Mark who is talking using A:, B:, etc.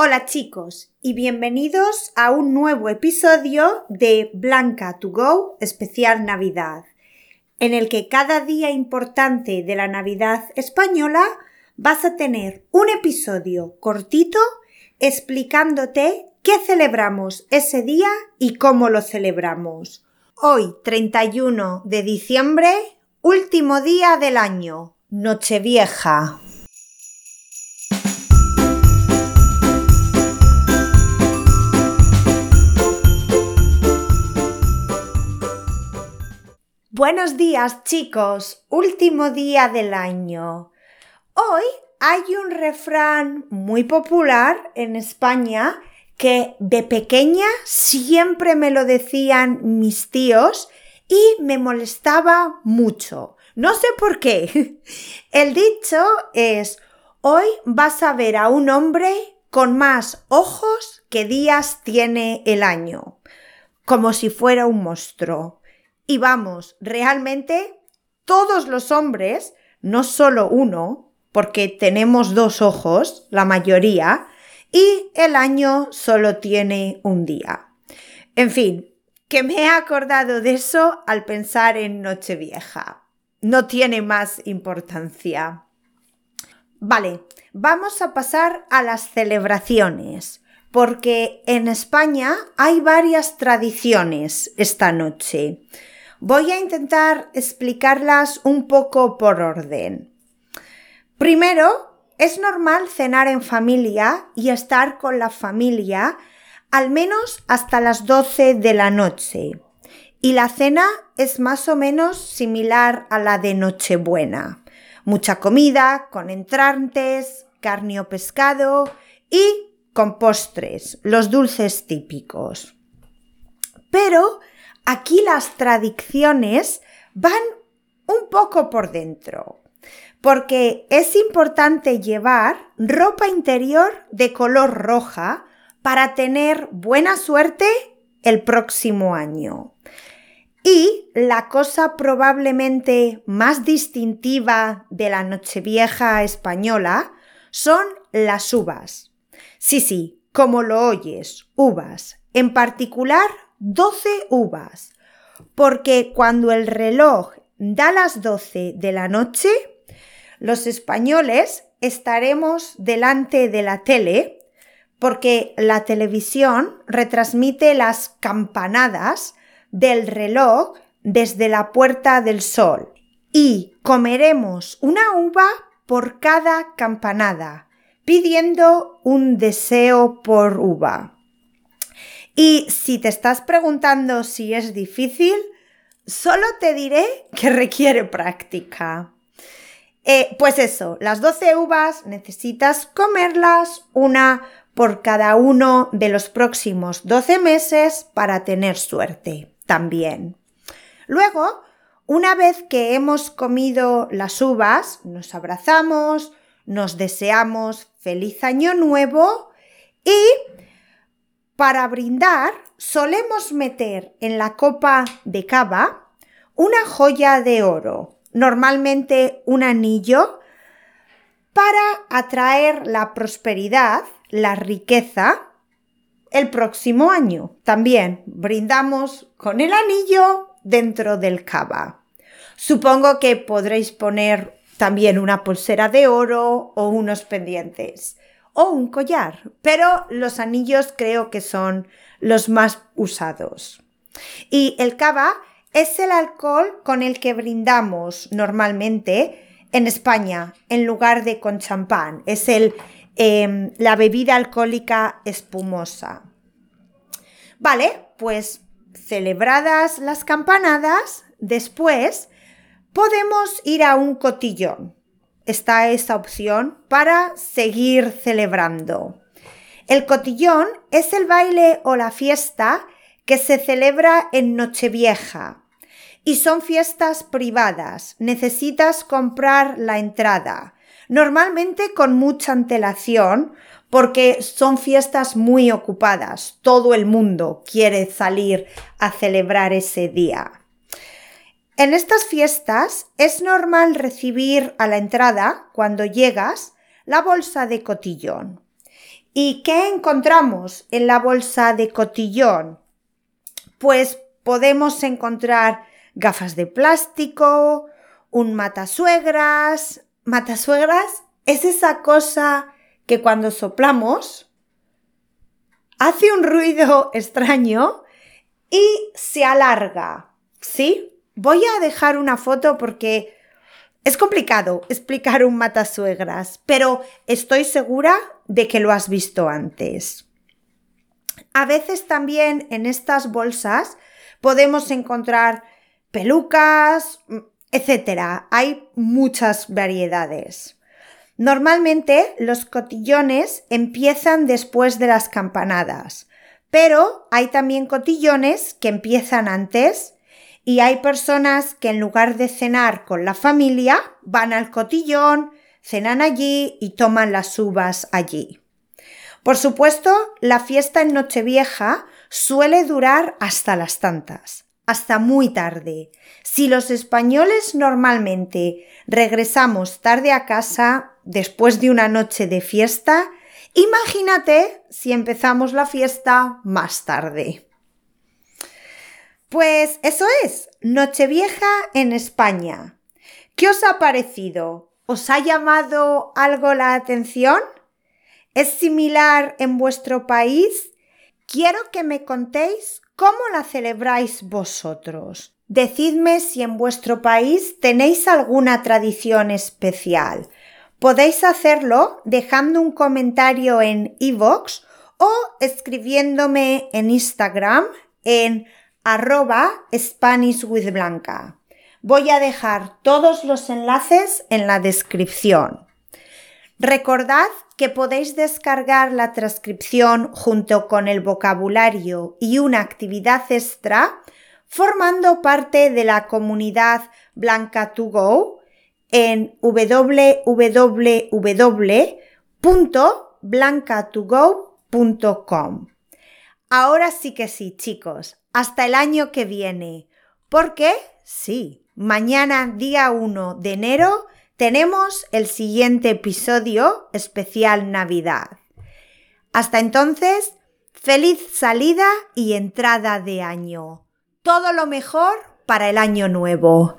A: Hola chicos y bienvenidos a un nuevo episodio de Blanca to Go especial Navidad, en el que cada día importante de la Navidad española vas a tener un episodio cortito explicándote qué celebramos ese día y cómo lo celebramos. Hoy, 31 de diciembre, último día del año, Nochevieja. Buenos días chicos, último día del año. Hoy hay un refrán muy popular en España que de pequeña siempre me lo decían mis tíos y me molestaba mucho. No sé por qué. El dicho es, hoy vas a ver a un hombre con más ojos que días tiene el año, como si fuera un monstruo. Y vamos, realmente todos los hombres, no solo uno, porque tenemos dos ojos, la mayoría, y el año solo tiene un día. En fin, que me he acordado de eso al pensar en Nochevieja. No tiene más importancia. Vale, vamos a pasar a las celebraciones, porque en España hay varias tradiciones esta noche. Voy a intentar explicarlas un poco por orden. Primero, es normal cenar en familia y estar con la familia al menos hasta las 12 de la noche. Y la cena es más o menos similar a la de Nochebuena. Mucha comida, con entrantes, carne o pescado y con postres, los dulces típicos. Pero aquí las tradiciones van un poco por dentro, porque es importante llevar ropa interior de color roja para tener buena suerte el próximo año. Y la cosa probablemente más distintiva de la Nochevieja española son las uvas. Sí, sí, como lo oyes, uvas. En particular, 12 uvas, porque cuando el reloj da las 12 de la noche, los españoles estaremos delante de la tele, porque la televisión retransmite las campanadas del reloj desde la Puerta del Sol y comeremos una uva por cada campanada, pidiendo un deseo por uva. Y si te estás preguntando si es difícil, solo te diré que requiere práctica. Eh, pues eso, las 12 uvas necesitas comerlas una por cada uno de los próximos 12 meses para tener suerte también. Luego, una vez que hemos comido las uvas, nos abrazamos, nos deseamos feliz año nuevo y para brindar, solemos meter en la copa de cava una joya de oro, normalmente un anillo, para atraer la prosperidad, la riqueza, el próximo año. También brindamos con el anillo dentro del cava. Supongo que podréis poner también una pulsera de oro o unos pendientes o un collar, pero los anillos creo que son los más usados. Y el cava es el alcohol con el que brindamos normalmente en España en lugar de con champán. Es el, em, la bebida alcohólica espumosa. Vale, pues celebradas las campanadas, después podemos ir a un cotillón está esta opción para seguir celebrando. El cotillón es el baile o la fiesta que se celebra en Nochevieja y son fiestas privadas. Necesitas comprar la entrada, normalmente con mucha antelación porque son fiestas muy ocupadas. Todo el mundo quiere salir a celebrar ese día. En estas fiestas es normal recibir a la entrada, cuando llegas, la bolsa de cotillón. ¿Y qué encontramos en la bolsa de cotillón? Pues podemos encontrar gafas de plástico, un matasuegras. ¿Matasuegras? Es esa cosa que cuando soplamos hace un ruido extraño y se alarga. ¿Sí? Voy a dejar una foto porque es complicado explicar un matasuegras, pero estoy segura de que lo has visto antes. A veces también en estas bolsas podemos encontrar pelucas, etc. Hay muchas variedades. Normalmente los cotillones empiezan después de las campanadas, pero hay también cotillones que empiezan antes y hay personas que en lugar de cenar con la familia, van al cotillón, cenan allí y toman las uvas allí. Por supuesto, la fiesta en Nochevieja suele durar hasta las tantas, hasta muy tarde. Si los españoles normalmente regresamos tarde a casa después de una noche de fiesta, imagínate si empezamos la fiesta más tarde. Pues eso es, Nochevieja en España. ¿Qué os ha parecido? ¿Os ha llamado algo la atención? ¿Es similar en vuestro país? Quiero que me contéis cómo la celebráis vosotros. Decidme si en vuestro país tenéis alguna tradición especial. Podéis hacerlo dejando un comentario en iVoox o escribiéndome en Instagram en arroba Spanish with Blanca. Voy a dejar todos los enlaces en la descripción. Recordad que podéis descargar la transcripción junto con el vocabulario y una actividad extra formando parte de la comunidad Blanca 2 Go en www.blanca2go.com. Ahora sí que sí, chicos, hasta el año que viene. Porque, sí, mañana, día 1 de enero, tenemos el siguiente episodio especial Navidad. Hasta entonces, feliz salida y entrada de año. Todo lo mejor para el año nuevo.